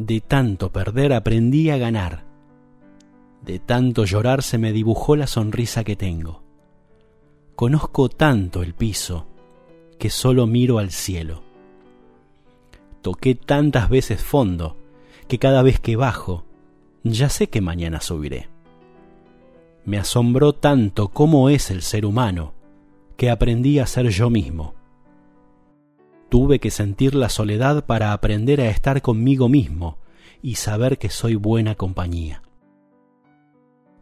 De tanto perder aprendí a ganar. De tanto llorar se me dibujó la sonrisa que tengo. Conozco tanto el piso que solo miro al cielo. Toqué tantas veces fondo que cada vez que bajo ya sé que mañana subiré. Me asombró tanto cómo es el ser humano que aprendí a ser yo mismo. Tuve que sentir la soledad para aprender a estar conmigo mismo y saber que soy buena compañía.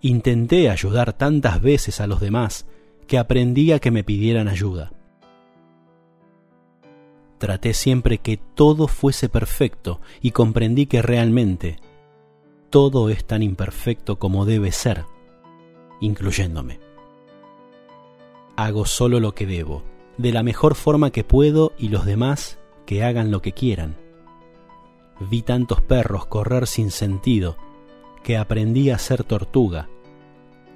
Intenté ayudar tantas veces a los demás que aprendí a que me pidieran ayuda. Traté siempre que todo fuese perfecto y comprendí que realmente todo es tan imperfecto como debe ser, incluyéndome. Hago solo lo que debo, de la mejor forma que puedo y los demás que hagan lo que quieran. Vi tantos perros correr sin sentido que aprendí a ser tortuga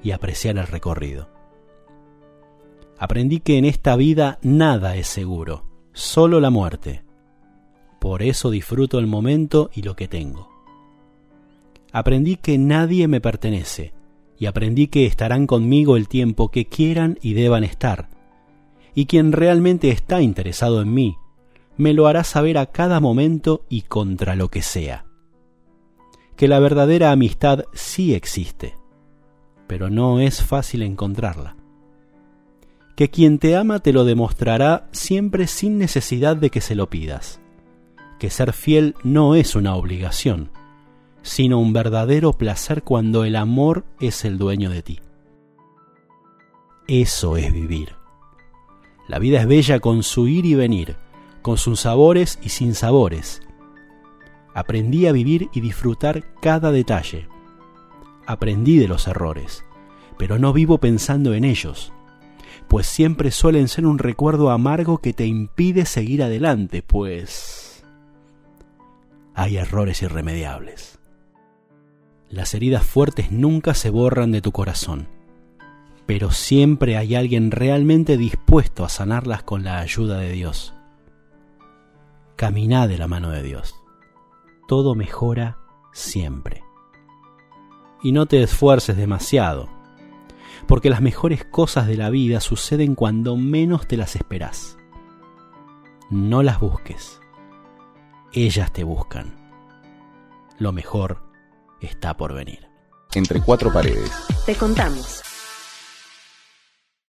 y apreciar el recorrido. Aprendí que en esta vida nada es seguro, solo la muerte. Por eso disfruto el momento y lo que tengo. Aprendí que nadie me pertenece y aprendí que estarán conmigo el tiempo que quieran y deban estar. Y quien realmente está interesado en mí, me lo hará saber a cada momento y contra lo que sea. Que la verdadera amistad sí existe, pero no es fácil encontrarla. Que quien te ama te lo demostrará siempre sin necesidad de que se lo pidas. Que ser fiel no es una obligación, sino un verdadero placer cuando el amor es el dueño de ti. Eso es vivir. La vida es bella con su ir y venir, con sus sabores y sin sabores. Aprendí a vivir y disfrutar cada detalle. Aprendí de los errores, pero no vivo pensando en ellos, pues siempre suelen ser un recuerdo amargo que te impide seguir adelante, pues hay errores irremediables. Las heridas fuertes nunca se borran de tu corazón, pero siempre hay alguien realmente dispuesto a sanarlas con la ayuda de Dios. Camina de la mano de Dios. Todo mejora siempre. Y no te esfuerces demasiado, porque las mejores cosas de la vida suceden cuando menos te las esperas. No las busques. Ellas te buscan. Lo mejor está por venir. Entre cuatro paredes. Te contamos.